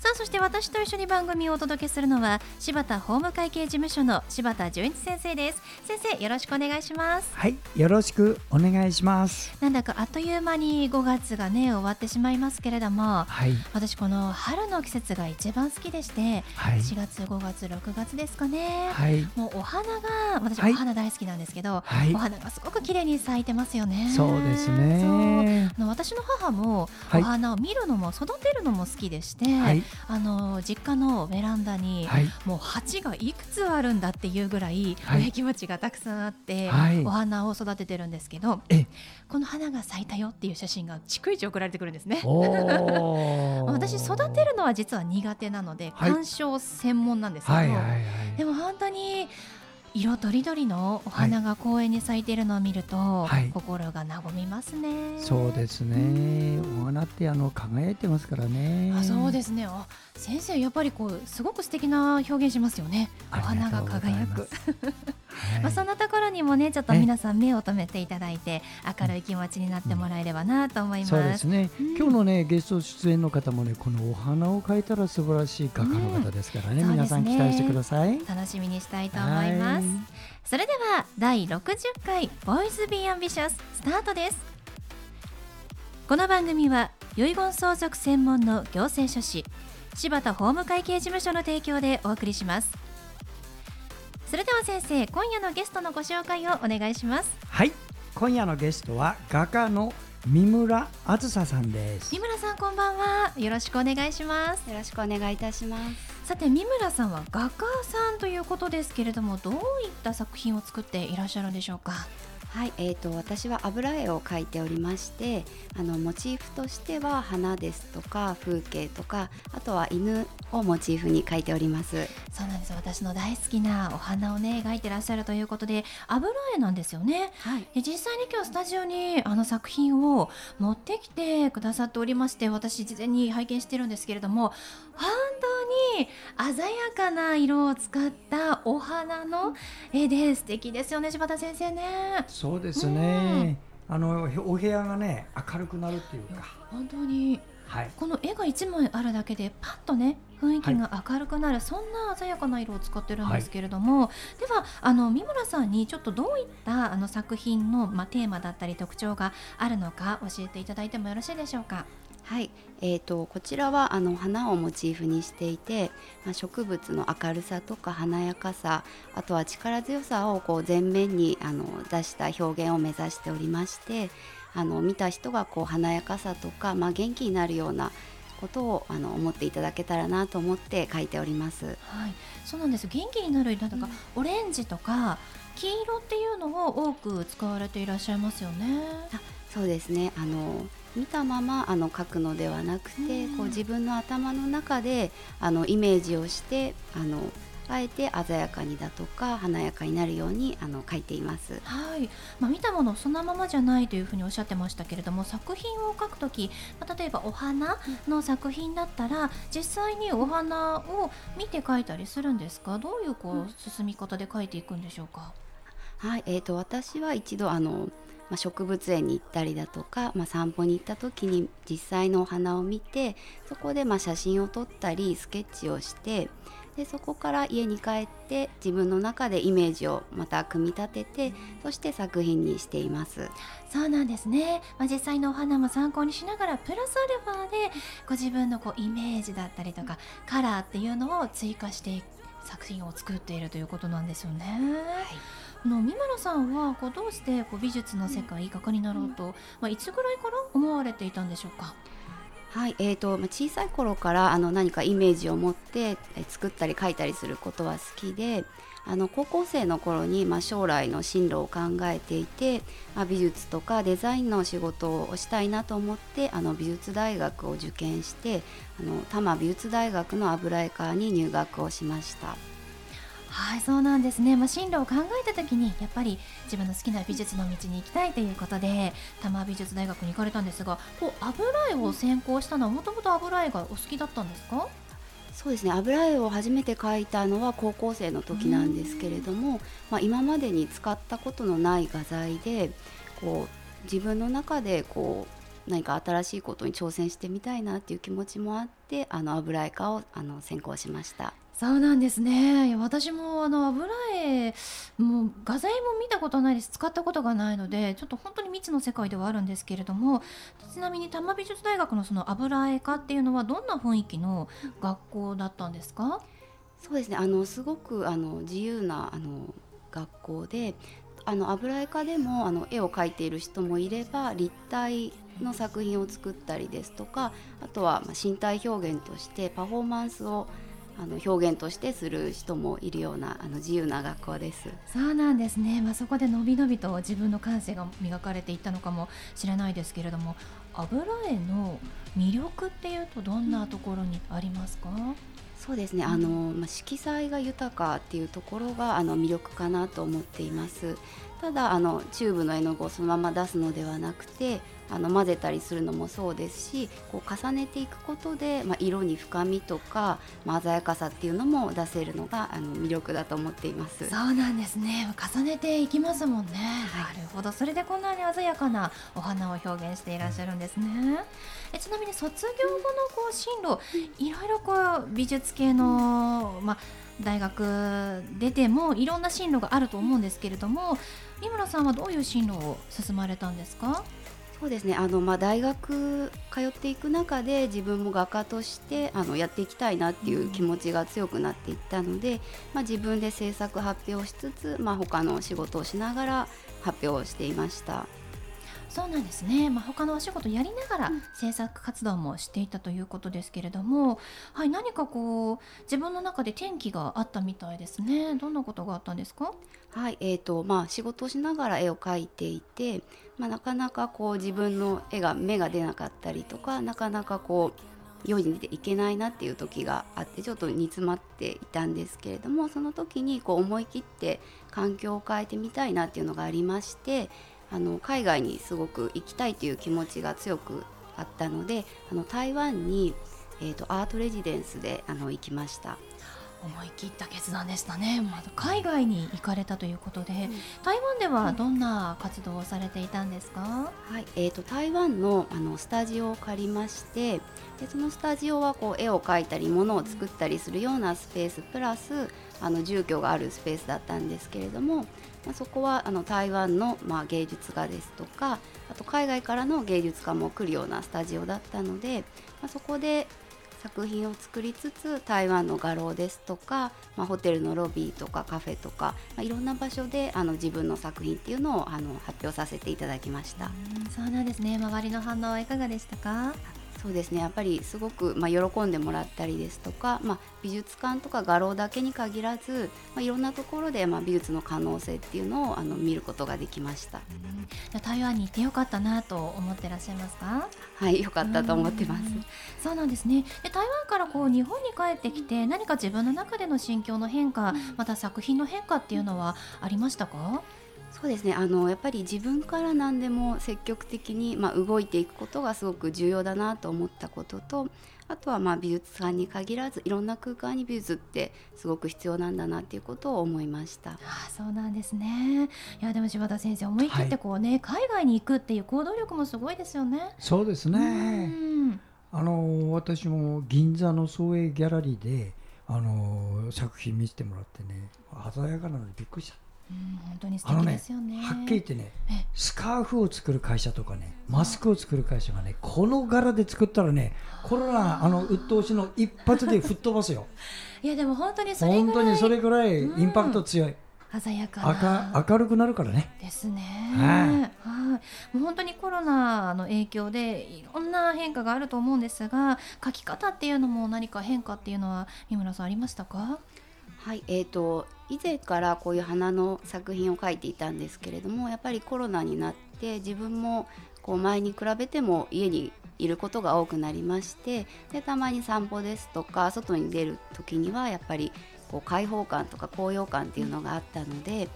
さあそして私と一緒に番組をお届けするのは柴田法務会計事務所の柴田純一先生です。先生よろしくお願いします。はいよろしくお願いします。なんだかあっという間に5月がね終わってしまいますけれども、はい、私この春の季節が一番好きでして、はい、4月5月6月ですかね、はい、もうお花が私お花大好きなんですけど、はい、お花がすごく綺麗に咲いてますよね。そうですね。あの私の母もお花を見るのも育てるのも好きでして、はいあの実家のベランダに、はい、もう鉢がいくつあるんだっていうぐらい植木鉢がたくさんあって、はい、お花を育ててるんですけどこの花が咲いたよっていう写真が逐一送られてくるんですね。私育てるのは実は苦手なので、鑑賞専門なんですけど、でも本当に色とりどりのお花が公園に咲いているのを見ると、はい、心が和みますね。そうですね。お花ってあの輝いてますからね。あ、そうですね。あ、先生やっぱりこうすごく素敵な表現しますよね。お花が輝く。まあそんなところにもねちょっと皆さん目を留めていただいて明るい気持ちになってもらえればなと思います。そうですね。うん、今日のねゲスト出演の方もねこのお花を描いたら素晴らしい画家の方ですからね、うん、皆さん期待してください。楽しみにしたいと思います。それでは第60回ボーイズビーアンビシャススタートです。この番組は遺言相続専門の行政書士柴田法務会計事務所の提供でお送りします。それでは先生今夜のゲストのご紹介をお願いします。はい。今夜のゲストは画家の三村あずささんです。三村さんこんばんは。よろしくお願いします。よろしくお願いいたしますさて三村さんは画家さんということですけれどもどういった作品を作っていらっしゃるんでしょうか？はい、えーと、私は油絵を描いておりましてあのモチーフとしては花ですとか風景とかあとは犬をモチーフに描いております。そうなんです。私の大好きなお花をね描いてらっしゃるということで油絵なんですよね、はい、で実際に今日スタジオにあの作品を持ってきてくださっておりまして私事前に拝見してるんですけれどもに鮮やかな色を使ったお花の絵で素敵ですよね柴田先生ね。そうですね、うん、あのお部屋がね明るくなるっていうか。本当に、はい、この絵が1枚あるだけでパッとね雰囲気が明るくなる、はい、そんな鮮やかな色を使ってるんですけれども、はい、ではあの三村さんにちょっとどういったあの作品の、まあ、テーマだったり特徴があるのか教えていただいてもよろしいでしょうか？はい、えーと、こちらはあの花をモチーフにしていて、まあ、植物の明るさとか華やかさあとは力強さをこう前面にあの出した表現を目指しておりましてあの見た人がこう華やかさとか、まあ、元気になるようなことをあの思っていただけたらなと思って書いております。はい、そうなんです。元気になるなんか、オレンジとか黄色っていうのを多く使われていらっしゃいますよね。あそうですね。あの見たままあの書くのではなくて、こう自分の頭の中であのイメージをしてあのあえて鮮やかにだとか華やかになるようにあの書いています。はい、まあ、見たものそのままじゃないというふうにおっしゃってましたけれども作品を書くとき、まあ、例えばお花の作品だったら、実際にお花を見て書いたりするんですか？どういうこう進み方で書いていくんでしょうか、はい、えーと、私は一度あのまあ、植物園に行ったりだとか、まあ、散歩に行った時に実際のお花を見てそこでま写真を撮ったりスケッチをしてでそこから家に帰って自分の中でイメージをまた組み立ててそして作品にしています。そうなんですね、まあ、実際のお花も参考にしながらプラスアルファでご自分のこうイメージだったりとかカラーっていうのを追加して作品を作っているということなんですよね。はい。あの三村さんはこうどうしてこう美術の世界、画家になろうと、まあ、いつぐらいから思われていたんでしょうか？はい、えーとまあ、小さい頃からあの何かイメージを持って作ったり描いたりすることは好きであの高校生の頃に、まあ、将来の進路を考えていて、まあ、美術とかデザインの仕事をしたいなと思ってあの美術大学を受験してあの多摩美術大学の油絵科に入学をしました。はいそうなんですね、まあ、進路を考えた時にやっぱり自分の好きな美術の道に行きたいということで多摩美術大学に行かれたんですがこう油絵を専攻したのはもともと油絵がお好きだったんですか？そうですね。油絵を初めて描いたのは高校生の時なんですけれども、まあ、今までに使ったことのない画材でこう自分の中でこう何か新しいことに挑戦してみたいなっていう気持ちもあってあの油絵科をあの専攻しました。そうなんですね。私もあの油絵もう画材も見たことないです。使ったことがないのでちょっと本当に未知の世界ではあるんですけれどもちなみに多摩美術大学のその油絵科っていうのはどんな雰囲気の学校だったんですか？そうですね。あのすごくあの自由なあの学校であの油絵科でもあの絵を描いている人もいれば立体の作品を作ったりですとかあとは身体表現としてパフォーマンスをあの表現としてする人もいるようなあの自由な学校です。そうなんですね、まあ、そこでのびのびと自分の感性が磨かれていったのかもしれないですけれども油絵の魅力っていうとどんなところにありますか、そうですね。あの、まあ、色彩が豊かっていうところがあの魅力かなと思っていますただあのチューブの絵の具をそのまま出すのではなくてあの混ぜたりするのもそうですしこう重ねていくことで、まあ、色に深みとか、まあ、鮮やかさっていうのも出せるのがあの魅力だと思っています。そうなんですね。重ねていきますもんね、はい、なるほど。それでこんなに鮮やかなお花を表現していらっしゃるんですね。えちなみに卒業後のこう進路いろいろこう美術系の、まあ大学出てもいろんな進路があると思うんですけれども三村さんはどういう進路を進まれたんですか？そうですね。あの、まあ、大学通っていく中で自分も画家としてあのやっていきたいなっていう気持ちが強くなっていったので、まあ、自分で制作発表しつつ、まあ、他の仕事をしながら発表をしていました。そうなんですね、まあ、他のお仕事やりながら制作活動もしていたということですけれども、はい、何かこう自分の中で転機があったみたいですね。どんなことがあったんですか？はいえーとまあ、仕事をしながら絵を描いていて、まあ、なかなかこう自分の絵が芽が出なかったりとかなかなかこう用意にいけないなっていう時があってちょっと煮詰まっていたんですけれどもその時にこう思い切って環境を変えてみたいなっていうのがありましてあの海外にすごく行きたいという気持ちが強くあったのであの台湾に、えーと、アートレジデンスであの行きました。思い切った決断でしたね、まあ、海外に行かれたということで、うん、台湾ではどんな活動をされていたんですか、はい。えーと、台湾のあのスタジオを借りましてでそのスタジオはこう絵を描いたり物を作ったりするようなスペースプラスあの住居があるスペースだったんですけれどもまあ、そこはあの台湾の、まあ、芸術家ですとかあと海外からの芸術家も来るようなスタジオだったので、まあ、そこで作品を作りつつ台湾の画廊ですとか、まあ、ホテルのロビーとかカフェとか、まあ、いろんな場所であの自分の作品っていうのをあの発表させていただきました。そうなんですね。周りの反応はいかがでしたか？そうですね。やっぱりすごく、まあ、喜んでもらったりですとか、まあ、美術館とか画廊だけに限らず、まあ、いろんなところで、まあ、美術の可能性っていうのをあの見ることができました、うん、台湾に行ってよかったなと思ってらっしゃいますか？はいよかったと思ってます。そうなんですね。で台湾からこう日本に帰ってきて何か自分の中での心境の変化また作品の変化っていうのはありましたか？そうですね。あのやっぱり自分から何でも積極的に、まあ、動いていくことがすごく重要だなと思ったこととあとはまあ美術館に限らずいろんな空間に美術ってすごく必要なんだなっていうことを思いました。あそうなんですね。いやでも柴田先生思い切ってこうね、はい、海外に行くっていう行動力もすごいですよね。そうですね。あの私も銀座の創営ギャラリーであの作品見せてもらってね鮮やかなのにびっくりした本当に素敵ですよね、ね、はっきり言ってねスカーフを作る会社とかねマスクを作る会社がねこの柄で作ったらねコロナあの鬱陶しの一発で吹っ飛ばすよ。いやでも本当にそれぐらい本当にそれぐらいインパクト強い、うん、鮮やかな。明るくなるからね。ですね。はい。もう本当にコロナの影響でいろんな変化があると思うんですが書き方っていうのも何か変化っていうのは三村さんありましたか？はいえーと、以前からこういう花の作品を描いていたんですけれどもやっぱりコロナになって自分もこう前に比べても家にいることが多くなりましてでたまに散歩ですとか外に出る時にはやっぱりこう開放感とか高揚感っていうのがあったので。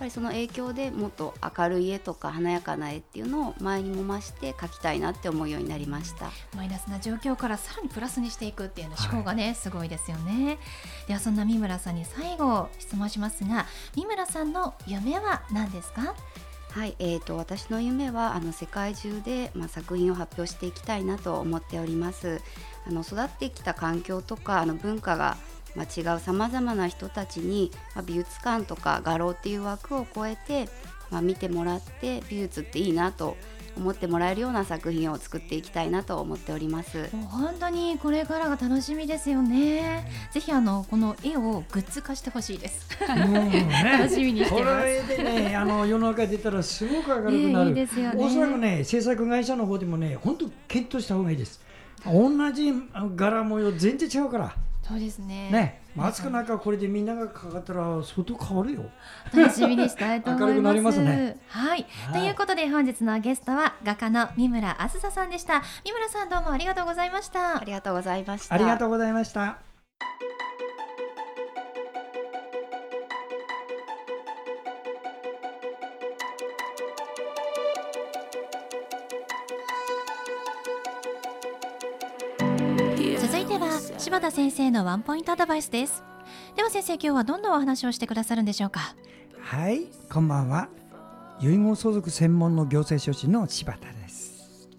やっぱりその影響でもっと明るい絵とか華やかな絵っていうのを前にも増して描きたいなって思うようになりました。マイナスな状況からさらにプラスにしていくっていうの思考がね、はい、すごいですよね。ではそんな三村さんに最後質問しますが三村さんの夢は何ですか？はい、えーと、私の夢はあの世界中で、まあ、作品を発表していきたいなと思っております。あの育ってきた環境とかあの文化が、まあ、違うさまざまな人たちに、まあ、美術館とか画廊っていう枠を超えて、まあ、見てもらって美術っていいなと思ってもらえるような作品を作っていきたいなと思っております。もう本当にこれからが楽しみですよねぜひあのこの絵をグッズ化してほしいです。ね、楽しみにしてこれでねあの世の中出たらすごく明るくなる、いいですよね、おそらくね制作会社の方でもね本当検討した方がいいです。同じ柄模様全然違うからそうですね。ね、マスクなんかこれでみんながかかったら相当変わるよ。楽しみにしたいと思います。ますね、はい、ということで本日のゲストは画家の三村あずささんでした。三村さんどうもありがとうございました。ありがとうございました。ありがとうございました。柴田先生のワンポイントアドバイスです。では先生今日はどんなお話をしてくださるんでしょうか？はいこんばんは。遺言相続専門の行政書士の柴田です。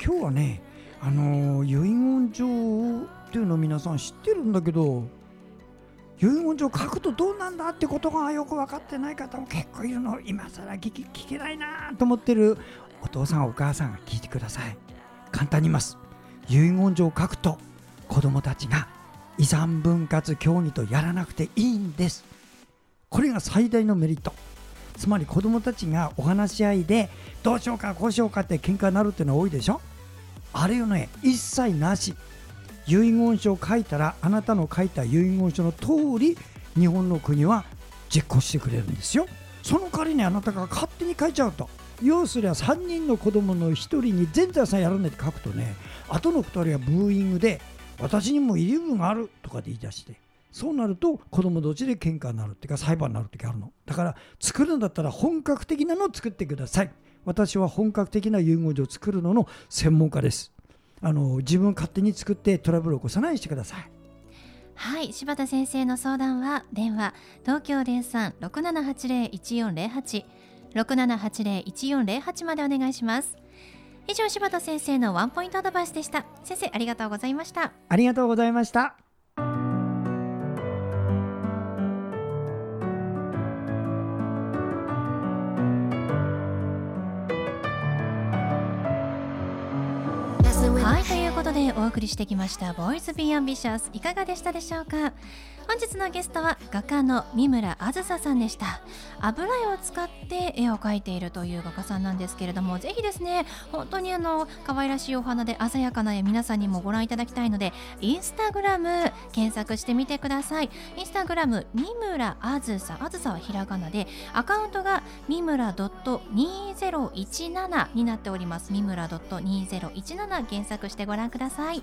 今日はねあの遺言状っていうの皆さん知ってるんだけど遺言状書くとどうなんだってことがよく分かってない方も結構いるの。今更聞き聞けないなと思ってるお父さんお母さん聞いてください。簡単に言います。遺言状を書くと子どもたちが遺産分割協議とやらなくていいんです。これが最大のメリット。つまり子どもたちがお話し合いでどうしようかこうしようかって喧嘩になるっていうのは多いでしょ。あれよね一切なし。遺言書を書いたらあなたの書いた遺言書の通り日本の国は実行してくれるんですよ。その代わりにあなたが勝手に書いちゃうと。要するに3人の子供の1人に全財産やらないって書くとね後の2人はブーイングで私にも遺留分があるとかで言い出してそうなると子供同士で喧嘩になるっていうか裁判になる時あるの。だから作るんだったら本格的なのを作ってください。私は本格的な遺言状を作るのの専門家です。あの自分勝手に作ってトラブルを起こさないようにしてください。はい柴田先生の相談は電話東京0367801408 6780-1408までお願いします。以上柴田先生のワンポイントアドバイスでした。先生ありがとうございました。ありがとうございました。はいということでお送りしてきました「ボーイズ・ビー・アンビシャス」いかがでしたでしょうか？本日のゲストは画家の三村あずささんでした。油絵を使って絵を描いているという画家さんなんですけれどもぜひですね本当にあの可愛らしいお花で鮮やかな絵皆さんにもご覧いただきたいのでインスタグラム検索してみてください。インスタグラム三村あずさあずさはひらがなでアカウントが三村 .2017 になっております。三村 .2017 検索してご覧ください。